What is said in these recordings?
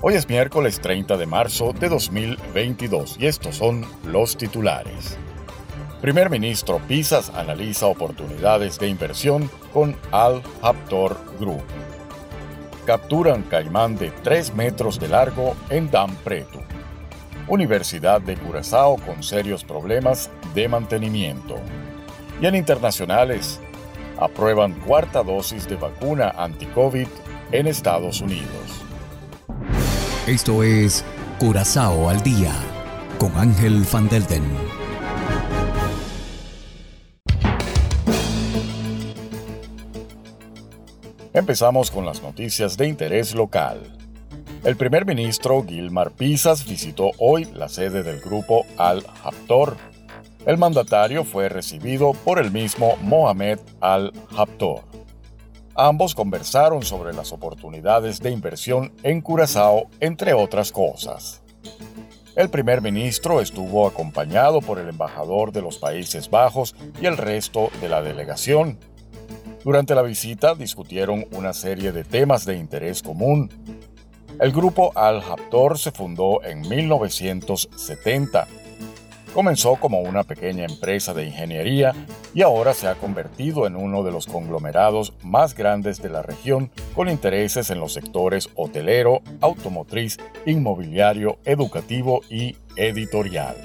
Hoy es miércoles 30 de marzo de 2022 y estos son los titulares. Primer ministro Pisas analiza oportunidades de inversión con Al Haptor Group. Capturan caimán de 3 metros de largo en Dam Preto. Universidad de Curazao con serios problemas de mantenimiento. Y en internacionales, aprueban cuarta dosis de vacuna anti-COVID en Estados Unidos. Esto es Curazao al día con Ángel Van Delden. Empezamos con las noticias de interés local. El primer ministro Gilmar Pisas visitó hoy la sede del grupo Al-Haptor. El mandatario fue recibido por el mismo Mohamed Al-Haptor. Ambos conversaron sobre las oportunidades de inversión en Curazao, entre otras cosas. El primer ministro estuvo acompañado por el embajador de los Países Bajos y el resto de la delegación. Durante la visita discutieron una serie de temas de interés común. El grupo Al-Haptor se fundó en 1970 Comenzó como una pequeña empresa de ingeniería y ahora se ha convertido en uno de los conglomerados más grandes de la región con intereses en los sectores hotelero, automotriz, inmobiliario, educativo y editorial.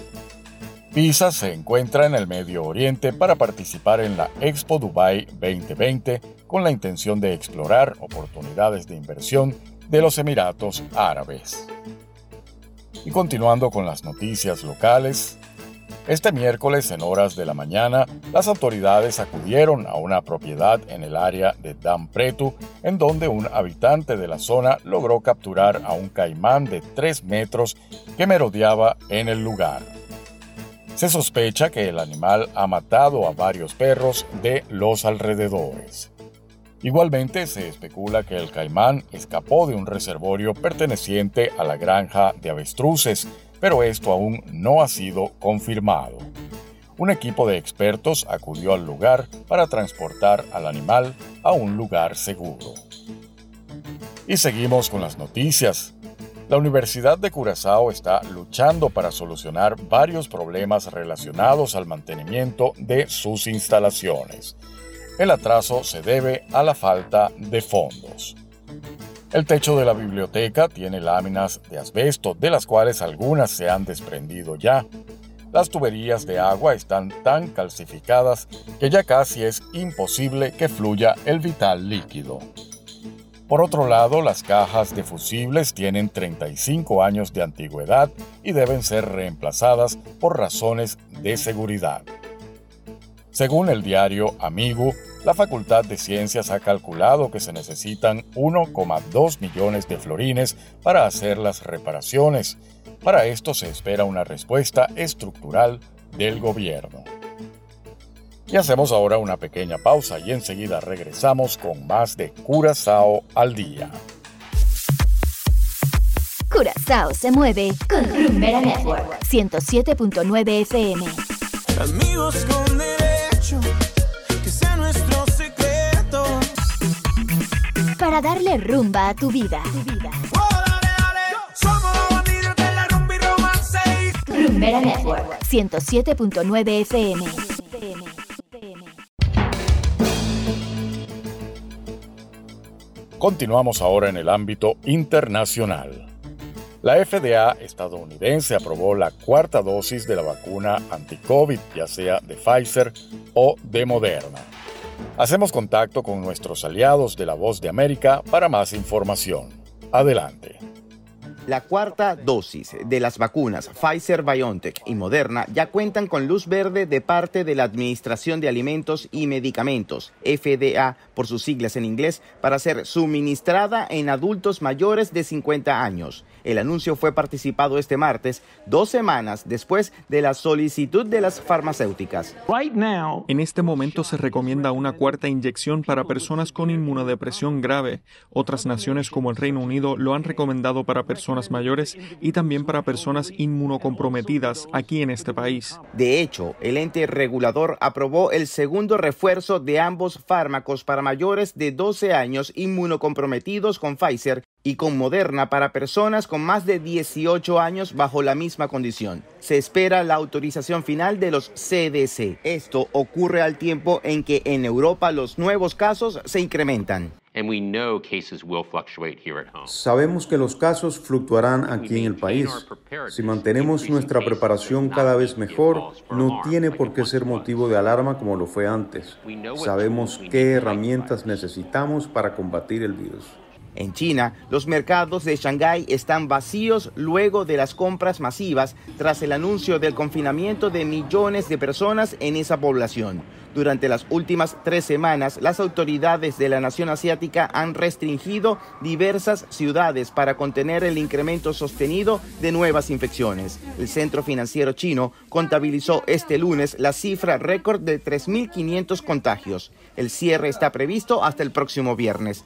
PISA se encuentra en el Medio Oriente para participar en la Expo Dubai 2020 con la intención de explorar oportunidades de inversión de los Emiratos Árabes. Y continuando con las noticias locales, este miércoles, en horas de la mañana, las autoridades acudieron a una propiedad en el área de Dam Pretu, en donde un habitante de la zona logró capturar a un caimán de 3 metros que merodeaba en el lugar. Se sospecha que el animal ha matado a varios perros de los alrededores. Igualmente se especula que el caimán escapó de un reservorio perteneciente a la granja de avestruces, pero esto aún no ha sido confirmado. Un equipo de expertos acudió al lugar para transportar al animal a un lugar seguro. Y seguimos con las noticias. La Universidad de Curazao está luchando para solucionar varios problemas relacionados al mantenimiento de sus instalaciones. El atraso se debe a la falta de fondos. El techo de la biblioteca tiene láminas de asbesto, de las cuales algunas se han desprendido ya. Las tuberías de agua están tan calcificadas que ya casi es imposible que fluya el vital líquido. Por otro lado, las cajas de fusibles tienen 35 años de antigüedad y deben ser reemplazadas por razones de seguridad. Según el diario Amigo, la Facultad de Ciencias ha calculado que se necesitan 1,2 millones de florines para hacer las reparaciones. Para esto se espera una respuesta estructural del gobierno. Y hacemos ahora una pequeña pausa y enseguida regresamos con más de Curazao al día. Curazao se mueve con Rumbera Network 107.9 FM. Amigos con darle rumba a tu vida. Rumbera Network 107.9 FM. Continuamos ahora en el ámbito internacional. La FDA estadounidense aprobó la cuarta dosis de la vacuna anti-COVID, ya sea de Pfizer o de Moderna. Hacemos contacto con nuestros aliados de La Voz de América para más información. Adelante. La cuarta dosis de las vacunas Pfizer, BioNTech y Moderna ya cuentan con luz verde de parte de la Administración de Alimentos y Medicamentos, FDA por sus siglas en inglés, para ser suministrada en adultos mayores de 50 años. El anuncio fue participado este martes, dos semanas después de la solicitud de las farmacéuticas. En este momento se recomienda una cuarta inyección para personas con inmunodepresión grave. Otras naciones como el Reino Unido lo han recomendado para personas mayores y también para personas inmunocomprometidas aquí en este país. De hecho, el ente regulador aprobó el segundo refuerzo de ambos fármacos para mayores de 12 años inmunocomprometidos con Pfizer y con Moderna para personas con más de 18 años bajo la misma condición. Se espera la autorización final de los CDC. Esto ocurre al tiempo en que en Europa los nuevos casos se incrementan. Sabemos que los casos fluctuarán aquí en el país. Si mantenemos nuestra preparación cada vez mejor, no tiene por qué ser motivo de alarma como lo fue antes. Sabemos qué herramientas necesitamos para combatir el virus. En China, los mercados de Shanghái están vacíos luego de las compras masivas tras el anuncio del confinamiento de millones de personas en esa población. Durante las últimas tres semanas, las autoridades de la nación asiática han restringido diversas ciudades para contener el incremento sostenido de nuevas infecciones. El centro financiero chino contabilizó este lunes la cifra récord de 3.500 contagios. El cierre está previsto hasta el próximo viernes.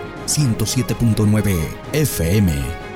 107.9 FM.